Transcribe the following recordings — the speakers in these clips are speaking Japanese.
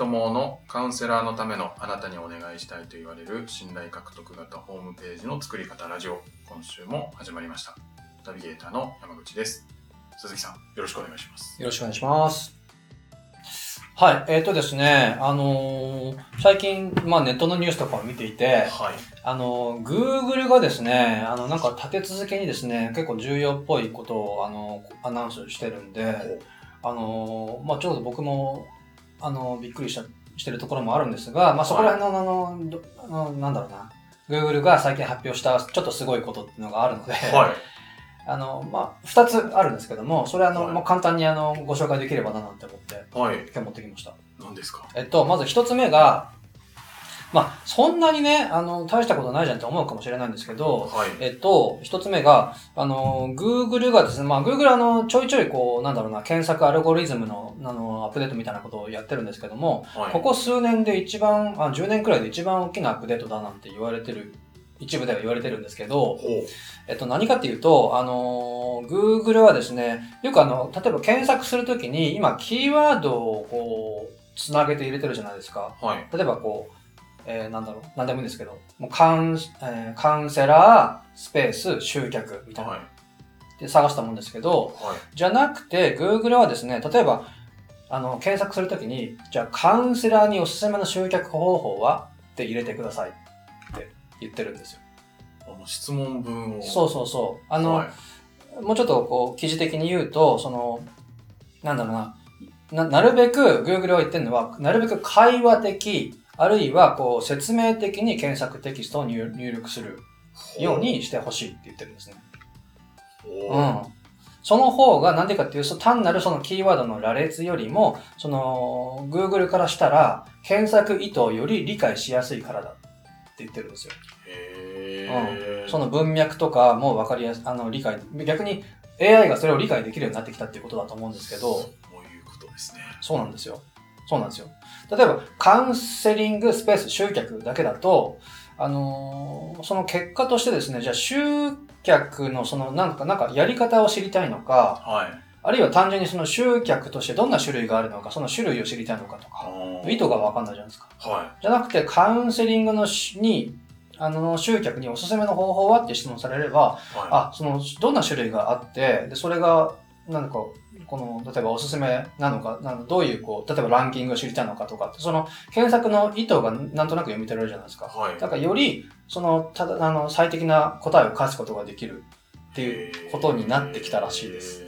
人ものカウンセラーのためのあなたにお願いしたいと言われる信頼獲得型ホームページの作り方ラジオ今週も始まりましたナビゲーターの山口です鈴木さんよろしくお願いしますよろしくお願いしますはいえっ、ー、とですねあのー、最近、まあ、ネットのニュースとかを見ていて、はい、あの Google がですねあのなんか立て続けにですね結構重要っぽいことをあのアナウンスしてるんであのまあ、ちょうど僕もあの、びっくりしたしてるところもあるんですが、まあ、そこら辺の、あの、あのなんだろうな、Google が最近発表したちょっとすごいことっていうのがあるので、はい、あの、まあ、二つあるんですけども、それはあの、はい、もう簡単にあの、ご紹介できればななんて思って、はい、今日持ってきました。何ですか？えっと、まず一つ目が、まあ、そんなにね、あの、大したことないじゃんって思うかもしれないんですけど、はい、えっと、一つ目が、あの、Google がですね、まあ、Google あの、ちょいちょいこう、なんだろうな、検索アルゴリズムの、あの、アップデートみたいなことをやってるんですけども、はい、ここ数年で一番、あ、10年くらいで一番大きなアップデートだなんて言われてる一部では言われてるんですけど、えっと、何かっていうと、あの、Google はですね、よくあの、例えば検索するときに、今、キーワードをこう、つなげて入れてるじゃないですか。はい、例えばこう、えー、なんだろう、なんでもいいんですけど、もうカウン、えー、カウンセラー、スペース、集客みたいな。はい、で探したもんですけど、はい、じゃなくて、Google はですね、例えば、あの、検索するときに、じゃあカウンセラーにおすすめの集客方法はって入れてくださいって言ってるんですよ。あの、質問文を。そうそうそう。あの、はい、もうちょっとこう、記事的に言うと、その、なんだろうな、な、なるべく Google は言ってるのは、なるべく会話的、あるいは、こう、説明的に検索テキストを入力するようにしてほしいって言ってるんですね。うん。その方が、なんでかっていうと、単なるそのキーワードの羅列よりも、その、Google からしたら、検索意図より理解しやすいからだって言ってるんですよ。へうん。その文脈とかも分かりやす、あの、理解、逆に AI がそれを理解できるようになってきたっていうことだと思うんですけど。そういうことですね。そうなんですよ。そうなんですよ。例えば、カウンセリングスペース集客だけだと、あのー、その結果としてですね、じゃあ集客のそのなんか、なんかやり方を知りたいのか、はい、あるいは単純にその集客としてどんな種類があるのか、その種類を知りたいのかとか、意図がわかんないじゃないですか。はい、じゃなくて、カウンセリングのに、あの、集客におすすめの方法はって質問されれば、はい、あ、その、どんな種類があって、で、それが、なんか、この、例えばおすすめなのか、なのどういう、こう、例えばランキングを知りたいのかとかその検索の意図がなんとなく読み取れるじゃないですか。はい。だからより、その、ただ、あの、最適な答えを返すことができるっていうことになってきたらしいです。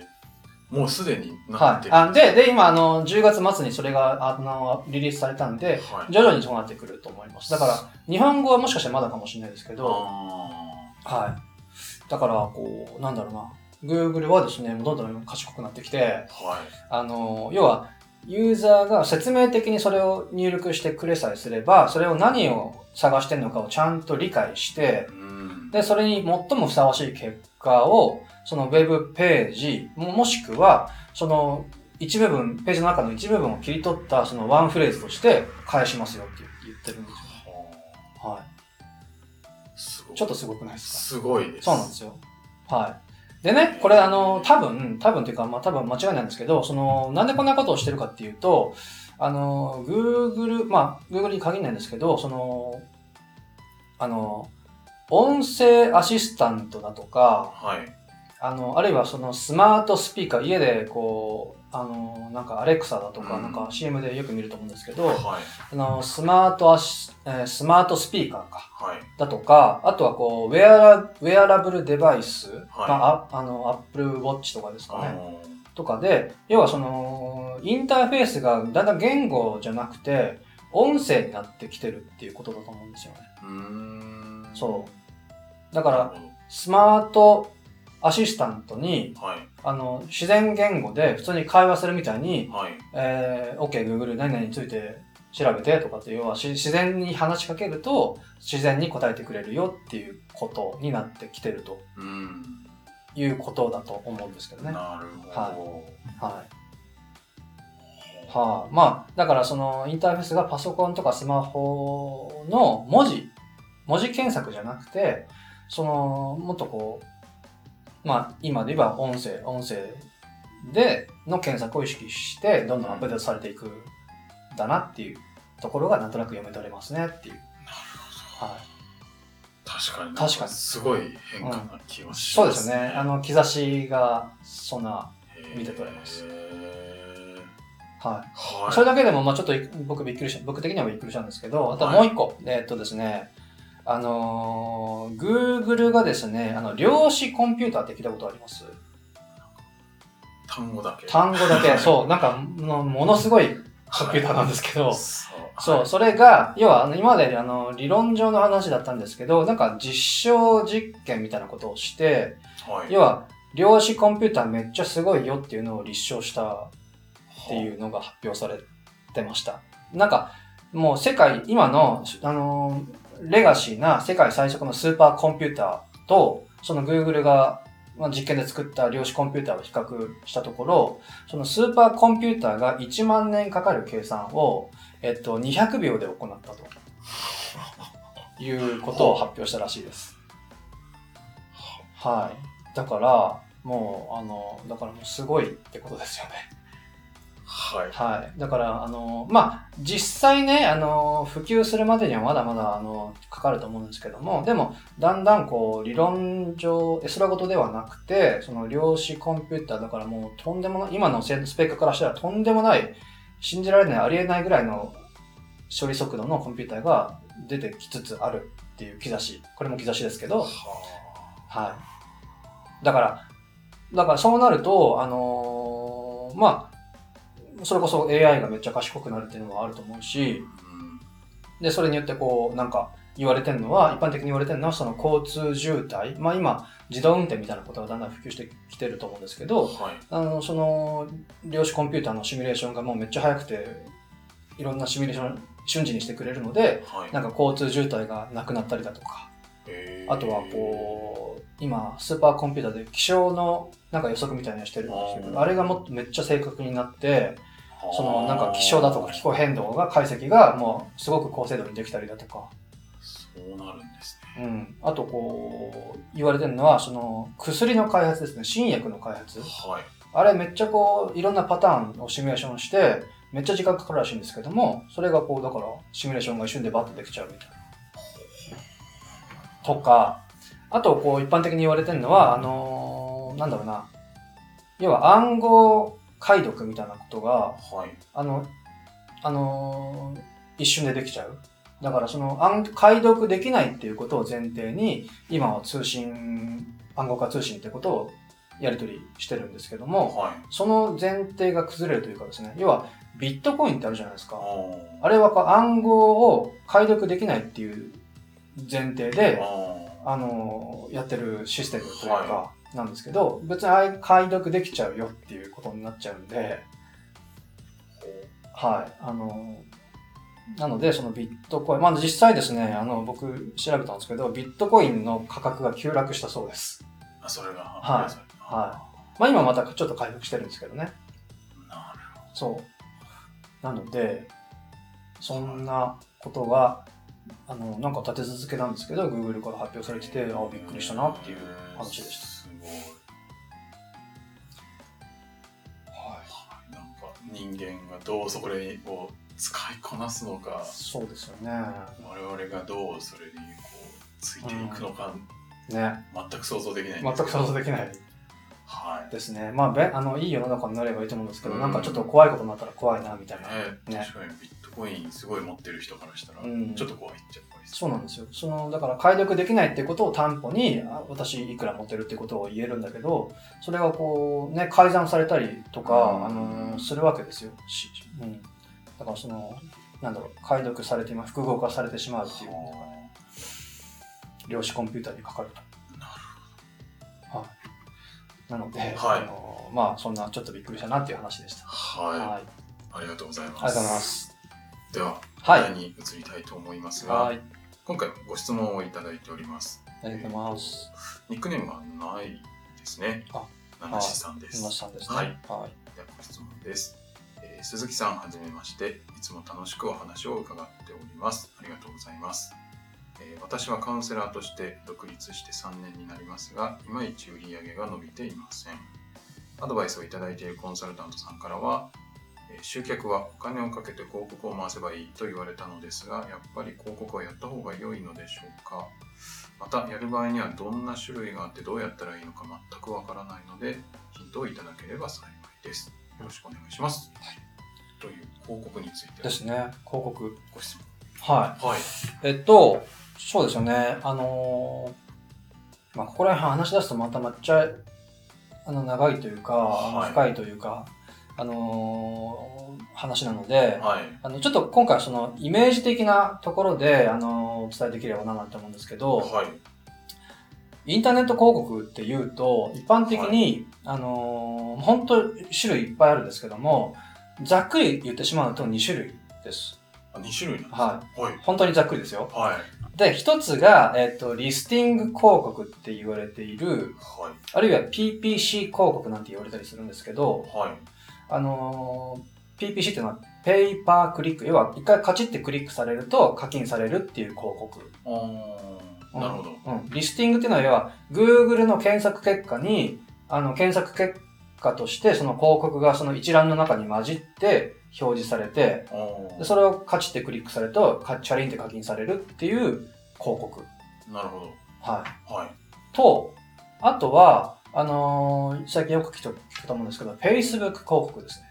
もうすでになってる、はい、あで、で、今、あの、10月末にそれが、あの、リリースされたんで、はい、徐々にそうなってくると思います。だから、日本語はもしかしたらまだかもしれないですけど、はい。だから、こう、なんだろうな。Google はですね、どんどん賢くなってきて、はい、あの、要は、ユーザーが説明的にそれを入力してくれさえすれば、それを何を探してるのかをちゃんと理解して、で、それに最もふさわしい結果を、そのウェブページ、もしくは、その一部分、ページの中の一部分を切り取ったそのワンフレーズとして返しますよって言ってるんですよ。はい。ちょっとすごくないですか？すごいです。そうなんですよ。はい。でね、これあの、多分、多分というか、まあ多分間違いないんですけど、その、なんでこんなことをしてるかっていうと、あの、Google、まあ、Google に限らないんですけど、その、あの、音声アシスタントだとか、はい。あの、あるいはそのスマートスピーカー、家でこう、あの、なんかアレクサだとか、なんか CM でよく見ると思うんですけど、はい、あのスマートアシ、えー、スマートスピーカーか、はい、だとか、あとはこう、ウェアラ、ウェアラブルデバイス、はい、ああの、アップルウォッチとかですかね。とかで、要はその、インターフェースがだんだん言語じゃなくて、音声になってきてるっていうことだと思うんですよね。うん。そう。だから、スマートアシスタントに、はい、あの、自然言語で普通に会話するみたいに、はい、えー、OK、Google 何々について調べてとかっていうのは自然に話しかけると自然に答えてくれるよっていうことになってきてると、うん、いうことだと思うんですけどね。なるほど。はい。はいはあ、まあ、だからそのインターフェースがパソコンとかスマホの文字、文字検索じゃなくて、その、もっとこう、まあ、今で言えば音声、音声での検索を意識して、どんどんアップデートされていくだなっていうところがなんとなく読め取れますねっていう。はい。確かに。確かにすごい変化な気はしそうまね。ですすね。あの、兆しが、そんな、見て取れますへはーはい。い。それだけでも、まあちょっと僕びっくりした、僕的にはびっくりしたんですけど、あともう一個、えーっとですね、あのー、Google がですね、あの、量子コンピューターって聞いたことあります？単語だけ。単語だけ、そう、なんか、もものすごいコンピューターなんですけど、そう。そう、それが、要は、今まであの理論上の話だったんですけど、なんか実証実験みたいなことをして、はい。要は、量子コンピューターめっちゃすごいよっていうのを立証したっていうのが発表されてました。なんか、もう世界、今の、あのーレガシーな世界最速のスーパーコンピューターと、その Google が実験で作った量子コンピューターを比較したところ、そのスーパーコンピューターが1万年かかる計算を、えっと、200秒で行ったということを発表したらしいです。はい。だから、もう、あの、だからもうすごいってことですよね。はい。はい。だから、あの、まあ、実際ね、あの、普及するまでにはまだまだ、あの、かかると思うんですけども、でも、だんだんこう、理論上、絵空事ではなくて、その量子コンピューターだからもう、とんでもない、今のスペックからしたらとんでもない、信じられない、ありえないぐらいの処理速度のコンピューターが出てきつつあるっていう兆し。これも兆しですけど、ははい。だから、だからそうなると、あのーまあ、それこそ AI がめっちゃ賢くなるっていうのもあると思うし、で、それによってこう、なんか言われてるのは、一般的に言われてるのは、その交通渋滞。まあ今、自動運転みたいなことがだんだん普及してきてると思うんですけど、はい。あの、その、量子コンピューターのシミュレーションがもうめっちゃ速くて、いろんなシミュレーション瞬時にしてくれるので、はい。なんか交通渋滞がなくなったりだとか、あとはこう、今、スーパーコンピューターで気象のなんか予測みたいなのしてるんですけど、あれがもっとめっちゃ正確になって、そのなんか気象だとか気候変動が解析がもうすごく高精度にできたりだとか、そうなるんですね。うん。あとこう、言われてるのは、その薬の開発ですね、新薬の開発。はい。あれめっちゃこう、いろんなパターンをシミュレーションして、めっちゃ時間かかるらしいんですけども、それがこう、だから、シミュレーションが一瞬でバッとできちゃうみたいな。とか、あと、こう、一般的に言われてるのは、あのーなんだろうな、要は暗号解読みたいなことが、はい。あの、あのー一瞬でできちゃう。だからその暗解読できないっていうことを前提に、今は通信、暗号化通信ってことをやり取りしてるんですけども、はい。その前提が崩れるというかですね、要はビットコインってあるじゃないですか。ああれはこう暗号を解読できないっていう前提で、ああのーやってるシステムというかは、なんですけど、別にあれ解読できちゃうよっていうことになっちゃうんで、はい。あの、なので、そのビットコイン、まあ実際ですね、あの、僕調べたんですけど、ビットコインの価格が急落したそうです。あ、それが。はいい。はまあ今またちょっと回復してるんですけどね。なるほそう。なので、そんなことが、あの、なんか立て続けなんですけど、Google から発表されてて、あ、びっくりしたなっていう話でした。人間がどうそれを使いこなすのか、そうですよね。我々がどうそれにこうついていくのか、ね。全く想像できないん全く。想像できないはい。ですね。まあ、べあの、いい世の中になればいいと思うんですけど、うんなんかちょっと怖いことになったら怖いな、みたいな。ね、ね確かにビットコインすごい持ってる人からしたら、うんちょっと怖いっちゃ怖いです。そうなんですよ。その、だから解読できないってことを担保に、あ私いくら持ってるってことを言えるんだけど、それがこう、ね、改ざんされたりとか、うんあの、するわけですよ。しうん。だからその、なんだろう、解読されて、今、複合化されてしまうっていうのがね、量子コンピューターにかかると。なので、はいあの、まあ、そんなちょっとびっくりしたなっていう話でした。はい、はい。ありがとうございます。ありがとうございます。では、はいに移りたいと思いますが、はい。今回ご質問をいただいております。ありがとうございます。ニックネームがないですね。あ七志さんです。今さんですね。はい。はい。ではご質問です、えー鈴木さんはじめましていつも楽しくお話を伺っておりますありがとうございます、えー私はカウンセラーとして独立して3年になりますがいまいち売り上げが伸びていませんアドバイスをいただいているコンサルタントさんからは、えー集客はお金をかけて広告を回せばいいと言われたのですが、やっぱり広告はやった方が良いのでしょうか？また、やる場合にはどんな種類があってどうやったらいいのか全くわからないので、ヒントをいただければ幸いです。よろしくお願いします。という広告についてですね。広告。ご質はい。問。はい。えっと、そうですよね。あのーまあ、ここら辺話し出すとまためっちゃ、あの、長いというか、はい深いというか、あのー話なので、はい。あの、ちょっと今回はそのイメージ的なところで、あのーお伝えできればななんて思うんですけど、はい。インターネット広告っていうと、一般的に、あのー本当種類いっぱいあるんですけども、ざっくり言ってしまうと2種類です。あ、2種類なんですねははい。本当にざっくりですよ。はい。で、一つが、えっ、と、リスティング広告って言われている、はい。あるいは PPC 広告なんて言われたりするんですけど、はい。あのー PPC っていうのは、ペイパークリック、要は一回カチッてクリックされると課金されるっていう広告。あーなるほど。うん。リスティングっていうのは、要は、Google の検索結果に、あの、検索結果として、その広告がその一覧の中に混じって表示されて、でそれをカチッてクリックされると、カチャリンって課金されるっていう広告。なるほど。はい。はい。と、あとは、あのー最近よく聞くと思うんですけど、Facebook 広告ですね。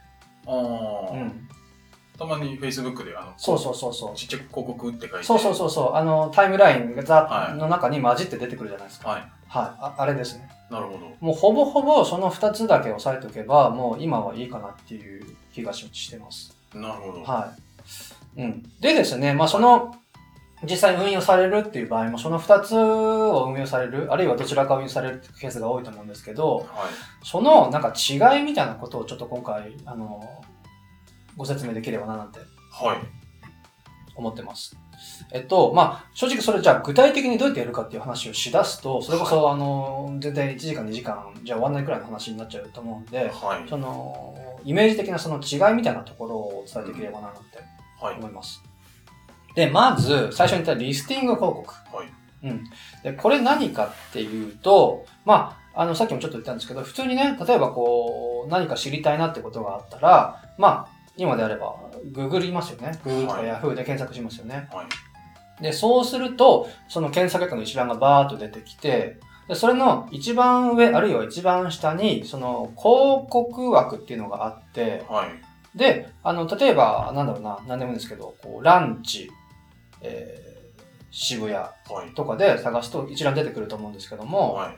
ああ、うん。たまに Facebook であのそうそうそうそう。ちっちゃく広告って書いてそうそうそうそう。あの、タイムラインがザはいの中に混じって出てくるじゃないですか。はいはい。ああれですね。なるほどもうほぼほぼその2つだけ押さえておけば、もう今はいいかなっていう気がししてます。なるほどはい。うん。でですね、まあその、実際運用されるっていう場合も、その2つを運用される、あるいはどちらか運用されるっていうケースが多いと思うんですけど、はい。そのなんか違いみたいなことをちょっと今回、あの、ご説明できればななんてはい。思ってます。えっと、まあ、正直それじゃあ具体的にどうやってやるかっていう話をしだすと、それこそ、あの、全然1時間2時間じゃ終わんないくらいの話になっちゃうと思うんで、はい。その、イメージ的なその違いみたいなところをお伝えできればななんてはい。思います。で、まず、最初に言ったリスティング広告。はいうん。で、これ何かっていうと、まあ、あの、さっきもちょっと言ったんですけど、普通にね、例えばこう、何か知りたいなってことがあったら、まあ、今であれば、Google 言いますよね。Google とかはい Yahoo で検索しますよね。はいで、そうすると、その検索結果の一覧がバーッと出てきて、でそれの一番上、あるいは一番下に、その広告枠っていうのがあって、はいで、あの、例えば、なんだろうな、なんでもいいんですけど、こう、ランチ、えー、渋谷はい。とかで探すと一覧出てくると思うんですけども、は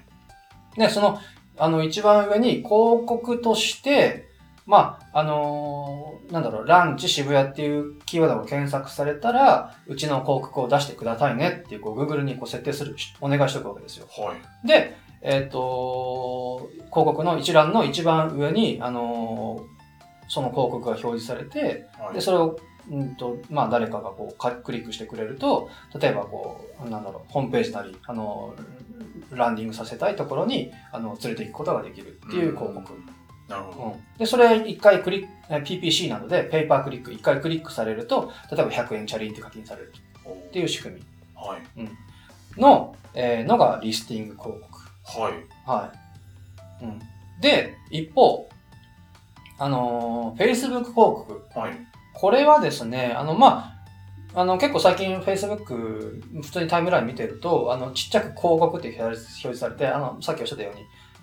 い。で、その、あの、一番上に広告として、まあ、あのーなんだろう、ランチ渋谷っていうキーワードが検索されたら、うちの広告を出してくださいねっていう、こう、Google にこう設定する、お願いしておくわけですよ。はい。で、えっ、と、広告の一覧の一番上に、あのーその広告が表示されて、はいで、それを、うんと、まあ、誰かがこう、かクリックしてくれると、例えばこう、なんだろう、ホームページなり、あの、ランディングさせたいところに、あの、連れて行くことができるっていう広告。うんなるほどうん。で、それ一回クリック、え PPC なので、ペーパークリック、一回クリックされると、例えば100円チャリンって課金されるっていう仕組みはいの、えーのがリスティング広告。はいはい。うん。で、一方、あのー Facebook 広告。はいこれはですね、あの、まあ、あの、結構最近 Facebook、普通にタイムライン見てると、あの、ちっちゃく広告って表示されて、あの、さっきおっしゃったように、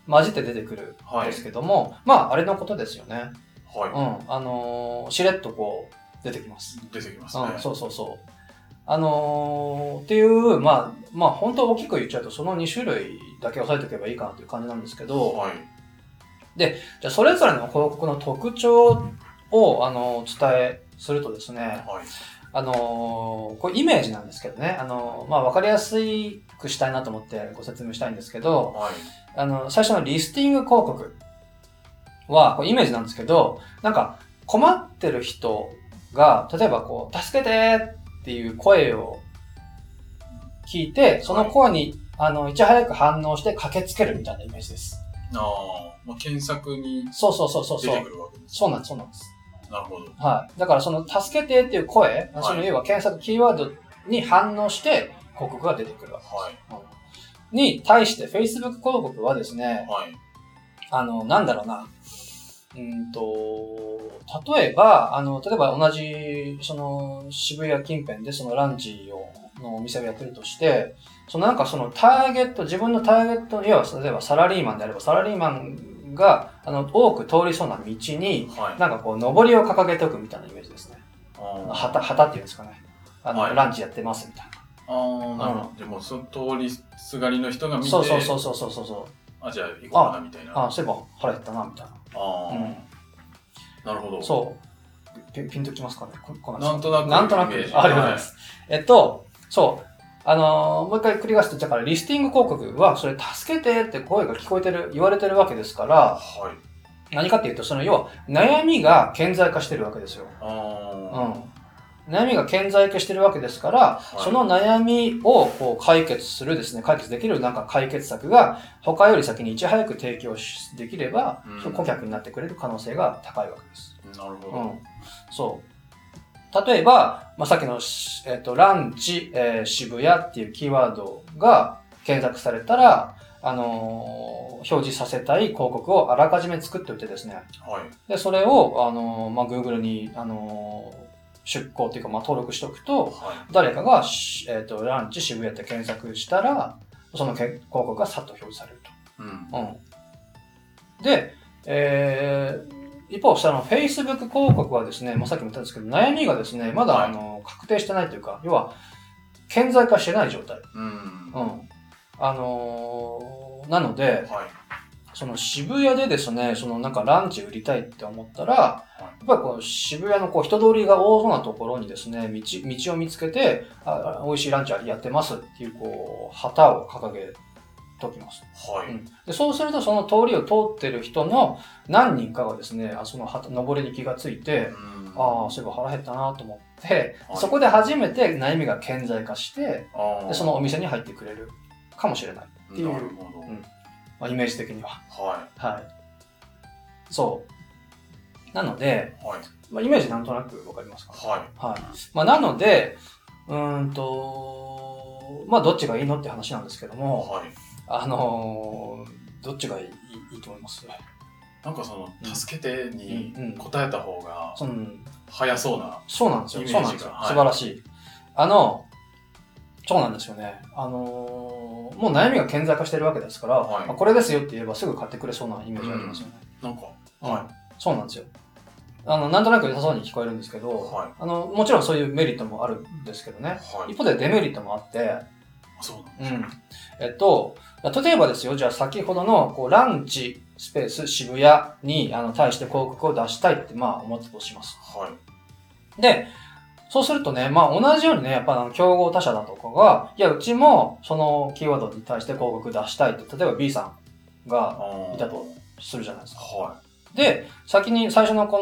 混じって出てくるんですけども、まあ、あれのことですよね。はうん。あのーしれっとこう、出てきます。い出てきますねうん、そうそうそう。あのーっていう、まあ、まあ、本当大きく言っちゃうと、その2種類だけ押さえておけばいいかなという感じなんですけど、はいじゃあ、それぞれの広告の特徴を、あのー伝えするとですね、はい。あのーこれイメージなんですけどね、あのーまあ、わかりやすくしたいなと思ってご説明したいんですけど、はい。あの、最初のリスティング広告は、こうイメージなんですけど、なんか困ってる人が、例えばこう、助けてっていう声を聞いて、その声に、あの、いち早く反応して駆けつけるみたいなイメージです。ああまあ検索にそうそうそうそうそう出てく。るわけですそうなんです、そうなんです。なるほどはい。だからその、助けてっていう声、いその要は検索キーワードに反応して広告が出てくるわけはいです。うんに対して Facebook 広告はですね、はいあの、なんだろうな。うんと、例えば、あの、例えば同じ、その、渋谷近辺でそのランチを、のお店をやってるとして、そのなんかそのターゲット、自分のターゲット、要は例えばサラリーマンであれば、サラリーマンが、あの、多く通りそうな道に、はい。なんかこう、上りを掲げておくみたいなイメージですね。旗、旗っていうんですかね。あの、はいランチやってますみたいあー、なるほど。でも、その通りすがりの人が見な。て、そうそうそうそうそうそうそう。あ、じゃあ行こうかな、みたいな。あ、そういえば腹減ったな、みたいな。あーうんなるほど。そう。ピンピンときますかねここなんとなくなんとなく。ありがとうございます。えっと、そう。あのーもう一回繰り返すと、だからリスティング広告は、それ助けてって声が聞こえてる、言われてるわけですから、はい。何かっていうと、その要は悩みが顕在化してるわけですよ。うあん。悩みが顕在化してるわけですから、いその悩みをこう解決するですね、解決できるなんか解決策が他より先にいち早く提供しできれば、うん顧客になってくれる可能性が高いわけです。ーなるほど。うん。そう。例えば、まあ、さっきのし、えっ、と、ランチ、えー渋谷っていうキーワードが検索されたら、あのー表示させたい広告をあらかじめ作っておいてですね。はい。で、それを、あのーまあ、Google に、あのー出稿っていうか、まあ、登録しておくと、は誰かがし、えっ、と、ランチ渋谷って検索したら、そのけ広告がさっと表示されると。い。うん。うん。で、えー、一方、その Facebook 広告はですね、まあ、さっきも言ったんですけど、悩みがですね、まだ、はいあの確定してないというか、要は、顕在化してない状態。うん。はうん。あのーなので、い。その渋谷でですね、そのなんかランチ売りたいって思ったら、やっぱりこう渋谷のこう人通りが多そうなところにですね、道、道を見つけて、あ美味しいランチやってますっていうこう、旗を掲げときます。はい。うんでそうするとその通りを通ってる人の何人かがですね、あそのは上りに気がついて、うんああ、そういえば腹減ったなと思って、はいそこで初めて悩みが顕在化して、でそのお店に入ってくれるかもしれない。っていうなるほど。うんまあ、イメージ的には。ははい。そう。なので、い。はい。まあ、イメージなんとなくわかりますか？はい。はい。まあ、なので、うーんと、まあ、どっちがいいのって話なんですけども、はい。あのーどっちがいいいいと思います？なんかその、うん助けてにうんうん答えた方が早そうな。そうなんですよ。そうなんですよ。はい素晴らしい。あの、そうなんですよね。あのーもう悩みが顕在化してるわけですから、はいまあこれですよって言えばすぐ買ってくれそうなイメージありますよね。なんか、うんはそうなんですよ。あの、なんとなく良さそうに聞こえるんですけい。ど、はい。あの、もちろんそういうメリットもあるんですけどね。はい一。方でデメリットもあって、あそうなんうですね。ん。えっと、例えばですよ、じゃあ先ほどのこうランチスペース渋谷にあの対して広告を出したいってまあ思ったとします。はい。で、そうするとね、まあ同じようにね、やっぱあの競合他社だとかが、いや、うちもそのキーワードに対して広告出したいって、例えば B さんがいたとするじゃないですか。はで、先に最初のこ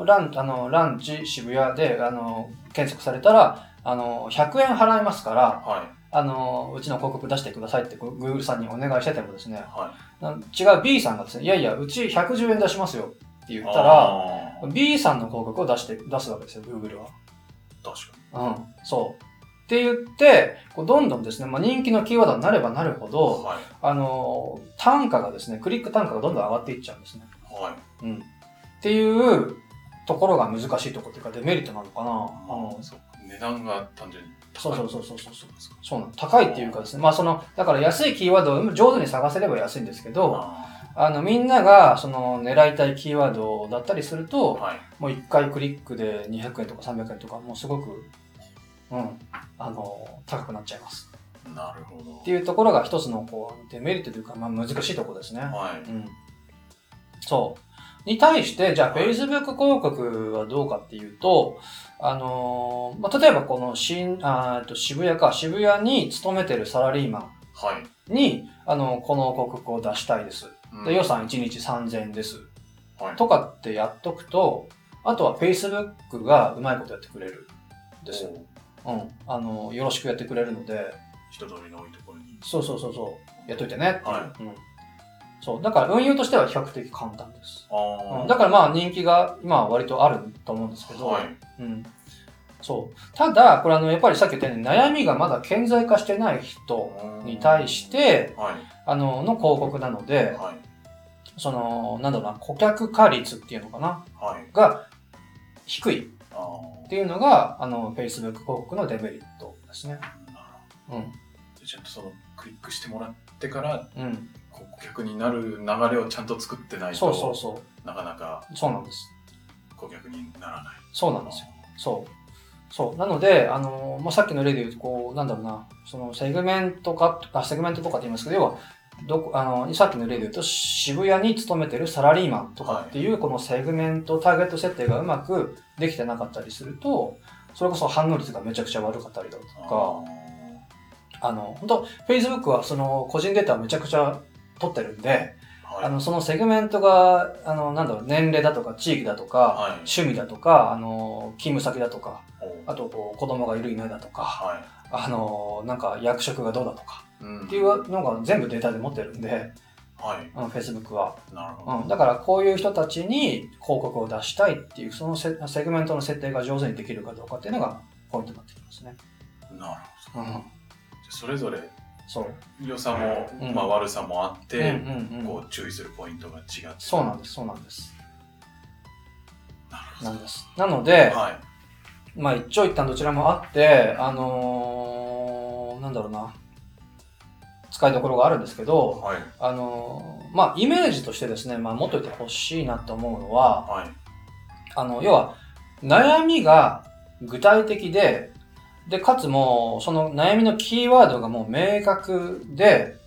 のランあのランチ渋谷であの検索されたら、あの100円払いますから、い。はい。あのうちの広告出してくださいって Google さんにお願いしててもですね、はな違う B さんがですね、いやいや、うち110円出しますよって言い。ったら、B さんの広告を出して、出すわけですよ、Google は。確かうん、そう。って言って、こうどんどんですね、まあ、人気のキーワードになればなるほに。ど、はい。あのー単価がですね、クリック単価がどんどん上がっていっちゃうんですね。はい。うん。っていうところが難しいところというか、デメリットなのかな。あまの。値段が単純に。そうそうそうそうそうそうなの。高いっていうかですね、まあその、だから安いキーワードを上手に探せれば安いんですけど、ああの、みんながその狙いたいキーワードだったりするーと、はい。もう1回クリックで200円とか300円とか、もうすごく、うん、あの、高くなっちゃいます。なるほど。っていうところが一つのこう、デメリットというか、まあ難しいところですね。はい。うん。そう。に対して、じゃあはい Facebook 広告はどうかっていうと、あのーまあ、例えばこの新、あと渋谷か、渋谷に勤めてるサラリーマはい。ンに、あの、この広告を出したいです。うんで、予算1日3000円です。はい。とかってやっとくと、あとは Facebook がうまいことやってくれるんですよ。おうん。あの、よろしくやってくれるので、人通りの多いところに。そうそうそうそう、やっといてね。はいうん。そう。だから運用としては比較的簡単です。うんだからまあ人気が今は割とあると思うんですけど、はい。うん。そう。ただ、これあの、やっぱりさっき言ったように悩みがまだ顕在化してない人に対して、はい。あの、の広告なので、はい。その、なんだろうな、顧客化率っていうのかな？はい。が低いっていうのが、あの、Facebook 広告のデメリットですね。なるほうん。どちゃんとそのクリックしてもらってからうん。顧客になる流れをちゃんと作ってないそうそうとそなかなかう。そうなんです。顧客にならない。そうなんですよ。そう。そう。なので、あのまあ、さっきの例で言うと、こう、なんだろうな、そのセグメントか、あ、セグメントとかって言いますけど、要は、どこ、あの、さっきの例で言うと、渋谷に勤めてるサラリーマンとかっていう、このセグメント、ターゲット設定がうまくできてなかったりすると、それこそ反応率がめちゃくちゃ悪かったりだとか、あの、本当 Facebook はその個人データをめちゃくちゃ取ってるんで、はい、あの、そのセグメントが、あの、なんだろう、年齢だとか、地域だとか、はい趣味だとか、あの、勤務先だとか、おあと、こう、子供がいるいないだとか、はあの、なんか役職がどうだとか、い。うんっていうのが全部データで持ってるんで、はい。うん、Facebook は。なるほど。うん、だから、こういう人たちに広告を出したいっていう、そのセセグメントの設定が上手にできるかどうかっていうのがポイントになってきますね。なるほど。うん、じゃあそれぞれそう。良さも、うん。まあ、悪さもあって、うんうんうん。こう注意するポイントが違って。そうなんです、そうなんです。なるほど。なんです。なので、はい。まあ一長一短どちらもあって、あのーなんだろうな、使いどころがあるんですけど、はい。あのーまあイメージとしてですね、まあ持っといてほしいなと思うのは、はい。あの、要は、悩みが具体的で、で、かつもう、その悩みのキーワードがもう明確で、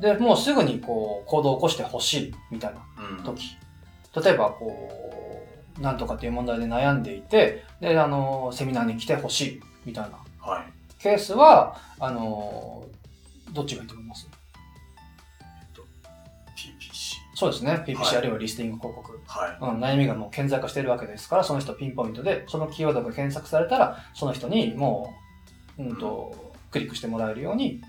で、もうすぐにこう、行動を起こしてほしい、みたいなうん時。例えば、こう、なんとかっていう問題で悩んでいて、で、あの、セミナーに来てほしい、みたいなはいケースは、あの、どっちがいいと思います？PPC そうですね。PPC、はいあるいはリスティング広告。はい。うん、悩みがもう顕在化してるわけですから、その人ピンポイントで、そのキーワードが検索されたら、その人にもう、うんと、クリックしてもらえるように、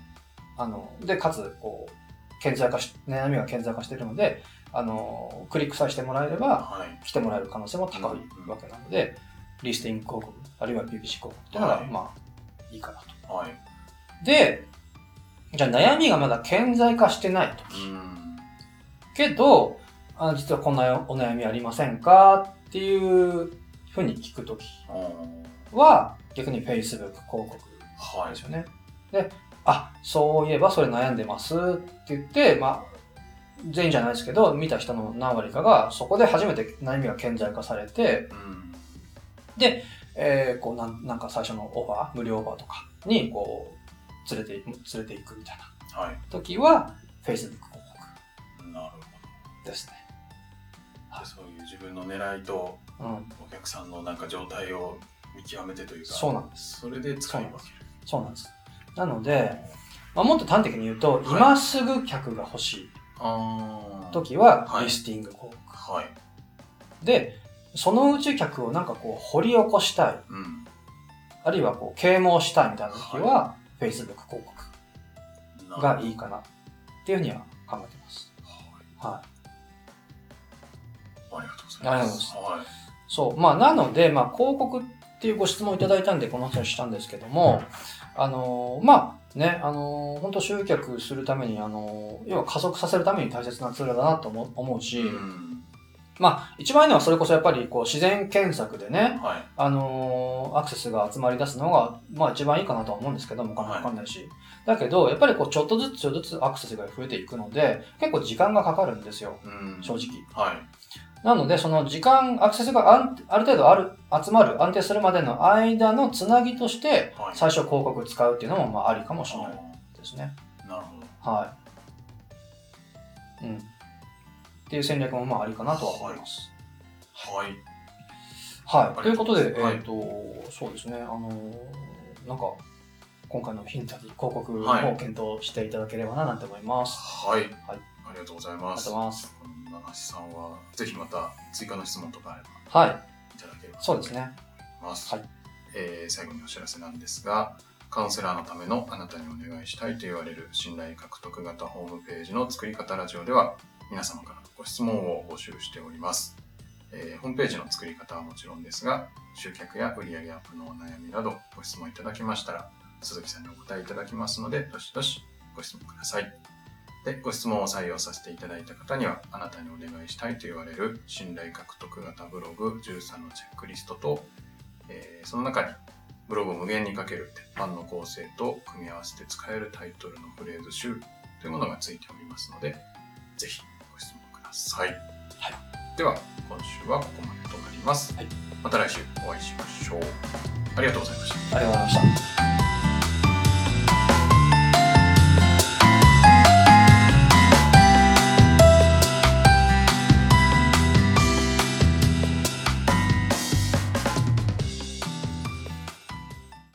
あの、で、かつ、こう、顕在化し、悩みが顕在化しているので、あの、クリックさえしてもらえれば、はい。来てもらえる可能性も高いわけなので、リスティング広告、あるいは PPC 広告っていうのが、はい。まあ、いいかなと。はい。で、じゃあ悩みがまだ顕在化してないと。うん。けど、あ実はこんなお悩みありませんかっていうふうに聞くときは、逆に Facebook 広告はいですよね。で、あ、そういえばそれ悩んでますって言って、まあ、全員じゃないですけど、見た人の何割かが、そこで初めて悩みが顕在化されて、うんえーこうなん、なんか最初のオファー、無料オファーとかに、こう、連れて、連れていくみたいなはい時は、Facebook 広告なるほどですね。そういう自分の狙いとうん。お客さんのなんか状態を見極めてというかそうなんです。それで使い分ける。そうなんです。なので、まあ、もっと端的に言うと、はい。今すぐ客が欲しい。時ははい。リスティング広告、はい。でそのうち客をなんかこう掘り起こしたい。うん。あるいはこう啓蒙したいみたいな時は、Facebook 広告がいいかなっていうふうには考えてます。はい。はい。ありがとうございます。はい。そう。まあ、なので、まあ、広告っていうご質問いただいたんで、この話をしたんですけども、あのーまあ、ね、あのー本当集客するために、あのー要は加速させるために大切なツールだなと思う思うし、うん。まあ、一番いいのはそれこそやっぱりこう自然検索でね、はい。あのーアクセスが集まり出すのが、まあ一番いいかなとは思うんですけども、お金かかんないし。だけど、やっぱりこうちょっとずつちょっとずつアクセスが増えていくので、結構時間がかかるんですよ、うん。正直。はいなので、その時間、アクセスがある程度ある、集まる、安定するまでの間のつなぎとして、はい最初広告使うっていうのもまあありかもしれないですね。なるほどはい。うん。っていう戦略もまあありかなとは思います。はいはい。ということで、はいえっ、と、そうですね、あのーなんか、今回のヒントに広告をはい検討していただければななんて思います。はい、はいありがとうございありがますとうございます。七橋さんはぜひまた追加の質問とかあればはい。いただければそうですね。と思います、はいえー最後にお知らせなんですがカウンセラーのためのあなたにお願いしたいと言われる信頼獲得型ホームページの作り方ラジオでは皆様からのご質問を募集しております、えーホームページの作り方はもちろんですが集客や売上アップのお悩みなどご質問いただきましたら鈴木さんにお答えいただきますのでどしどしご質問くださいで、ご質問を採用させていただいた方には、あなたにお願いしたいと言われる信頼獲得型ブログ13のチェックリストと、えーその中にブログを無限にかける鉄板の構成と組み合わせて使えるタイトルのフレーズ集というものがついておりますので、ぜひご質問ください。では、今週はここまでとなります。はいまた来週お会いしましょう。ありがとうございました。ありがとうございました。